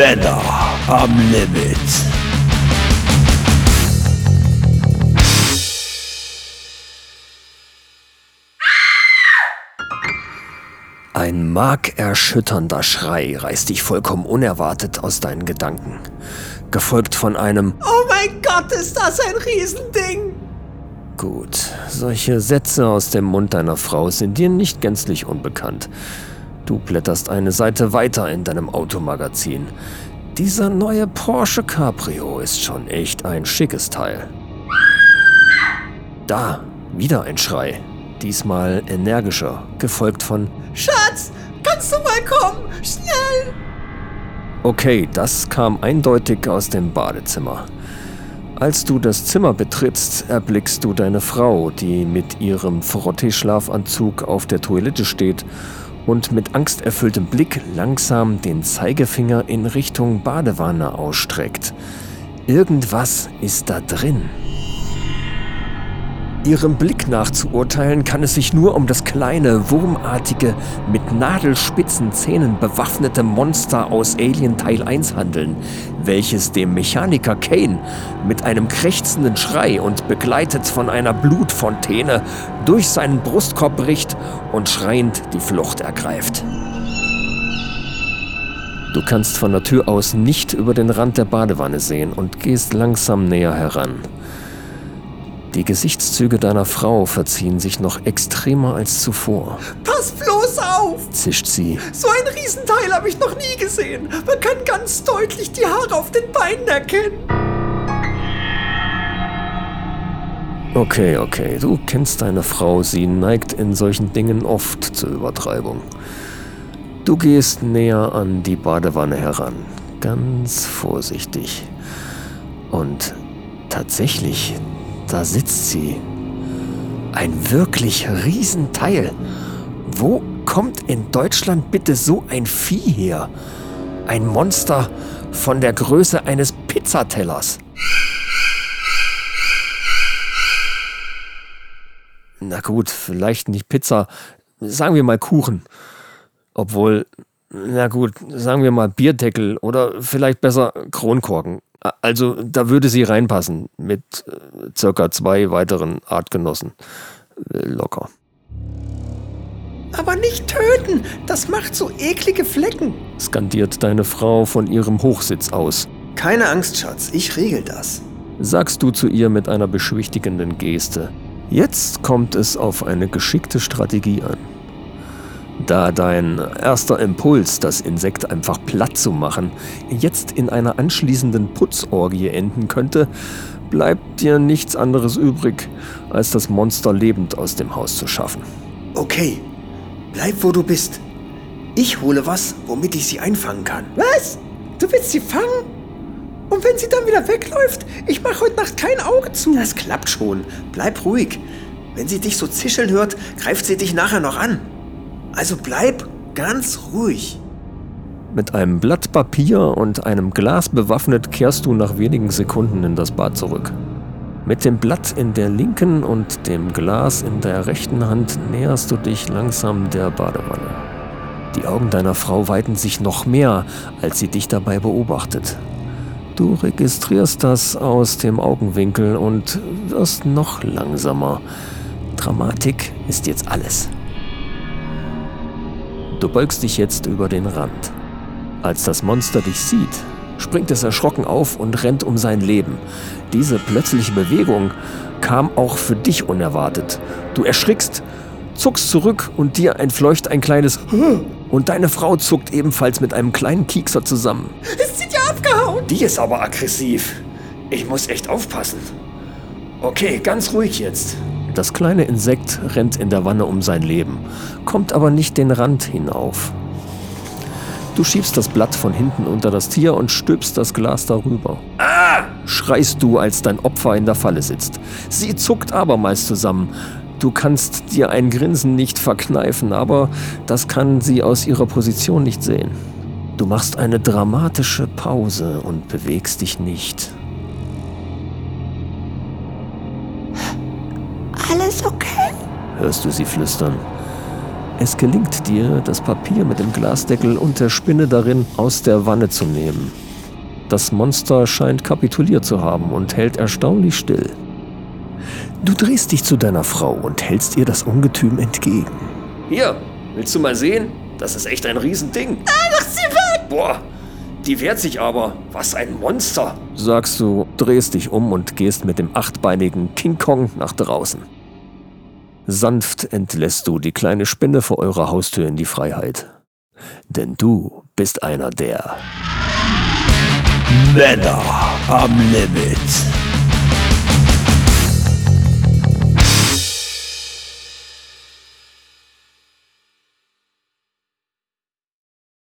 Männer am Limit. Ein markerschütternder Schrei reißt dich vollkommen unerwartet aus deinen Gedanken, gefolgt von einem Oh mein Gott, ist das ein Riesending! Gut, solche Sätze aus dem Mund deiner Frau sind dir nicht gänzlich unbekannt. Du blätterst eine Seite weiter in deinem Automagazin. Dieser neue Porsche Cabrio ist schon echt ein schickes Teil. Da, wieder ein Schrei. Diesmal energischer, gefolgt von Schatz, kannst du mal kommen? Schnell! Okay, das kam eindeutig aus dem Badezimmer. Als du das Zimmer betrittst, erblickst du deine Frau, die mit ihrem Frotté-Schlafanzug auf der Toilette steht und mit angsterfülltem Blick langsam den Zeigefinger in Richtung Badewanne ausstreckt. Irgendwas ist da drin. Ihrem Blick nach zu urteilen, kann es sich nur um das kleine, wurmartige, mit nadelspitzen Zähnen bewaffnete Monster aus Alien Teil 1 handeln, welches dem Mechaniker Kane mit einem krächzenden Schrei und begleitet von einer Blutfontäne durch seinen Brustkorb bricht und schreiend die Flucht ergreift. Du kannst von der Tür aus nicht über den Rand der Badewanne sehen und gehst langsam näher heran. Die Gesichtszüge deiner Frau verziehen sich noch extremer als zuvor. Pass bloß auf! zischt sie. So ein Riesenteil habe ich noch nie gesehen. Man kann ganz deutlich die Haare auf den Beinen erkennen. Okay, okay, du kennst deine Frau, sie neigt in solchen Dingen oft zur Übertreibung. Du gehst näher an die Badewanne heran, ganz vorsichtig. Und tatsächlich, da sitzt sie. Ein wirklich Riesenteil. Wo kommt in Deutschland bitte so ein Vieh her? Ein Monster von der Größe eines Pizzatellers. Na gut, vielleicht nicht Pizza, sagen wir mal Kuchen. Obwohl, na gut, sagen wir mal Bierdeckel oder vielleicht besser Kronkorken. Also da würde sie reinpassen mit äh, circa zwei weiteren Artgenossen. Äh, locker. Aber nicht töten, das macht so eklige Flecken. Skandiert deine Frau von ihrem Hochsitz aus. Keine Angst, Schatz, ich regel das. Sagst du zu ihr mit einer beschwichtigenden Geste. Jetzt kommt es auf eine geschickte Strategie an. Da dein erster Impuls, das Insekt einfach platt zu machen, jetzt in einer anschließenden Putzorgie enden könnte, bleibt dir nichts anderes übrig, als das Monster lebend aus dem Haus zu schaffen. Okay, bleib wo du bist. Ich hole was, womit ich sie einfangen kann. Was? Du willst sie fangen? Und wenn sie dann wieder wegläuft, ich mache heute Nacht kein Auge zu. Das klappt schon. Bleib ruhig. Wenn sie dich so zischeln hört, greift sie dich nachher noch an. Also bleib ganz ruhig. Mit einem Blatt Papier und einem Glas bewaffnet kehrst du nach wenigen Sekunden in das Bad zurück. Mit dem Blatt in der linken und dem Glas in der rechten Hand näherst du dich langsam der Badewanne. Die Augen deiner Frau weiten sich noch mehr, als sie dich dabei beobachtet. Du registrierst das aus dem Augenwinkel und wirst noch langsamer. Dramatik ist jetzt alles. Du beugst dich jetzt über den Rand. Als das Monster dich sieht, springt es erschrocken auf und rennt um sein Leben. Diese plötzliche Bewegung kam auch für dich unerwartet. Du erschrickst, zuckst zurück und dir entfleucht ein kleines und deine Frau zuckt ebenfalls mit einem kleinen Kiekser zusammen. Ist sie dir abgehauen? Die ist aber aggressiv. Ich muss echt aufpassen. Okay, ganz ruhig jetzt. Das kleine Insekt rennt in der Wanne um sein Leben, kommt aber nicht den Rand hinauf. Du schiebst das Blatt von hinten unter das Tier und stülpst das Glas darüber. Ah! schreist du, als dein Opfer in der Falle sitzt. Sie zuckt abermals zusammen. Du kannst dir ein Grinsen nicht verkneifen, aber das kann sie aus ihrer Position nicht sehen. Du machst eine dramatische Pause und bewegst dich nicht. Alles okay? Hörst du sie flüstern? Es gelingt dir, das Papier mit dem Glasdeckel und der Spinne darin aus der Wanne zu nehmen. Das Monster scheint kapituliert zu haben und hält erstaunlich still. Du drehst dich zu deiner Frau und hältst ihr das Ungetüm entgegen. Hier, willst du mal sehen? Das ist echt ein Riesending. Ah, mach sie weg! Boah, die wehrt sich aber. Was ein Monster! Sagst du, drehst dich um und gehst mit dem achtbeinigen King Kong nach draußen. Sanft entlässt du die kleine Spinne vor eurer Haustür in die Freiheit. Denn du bist einer der Männer am Limit.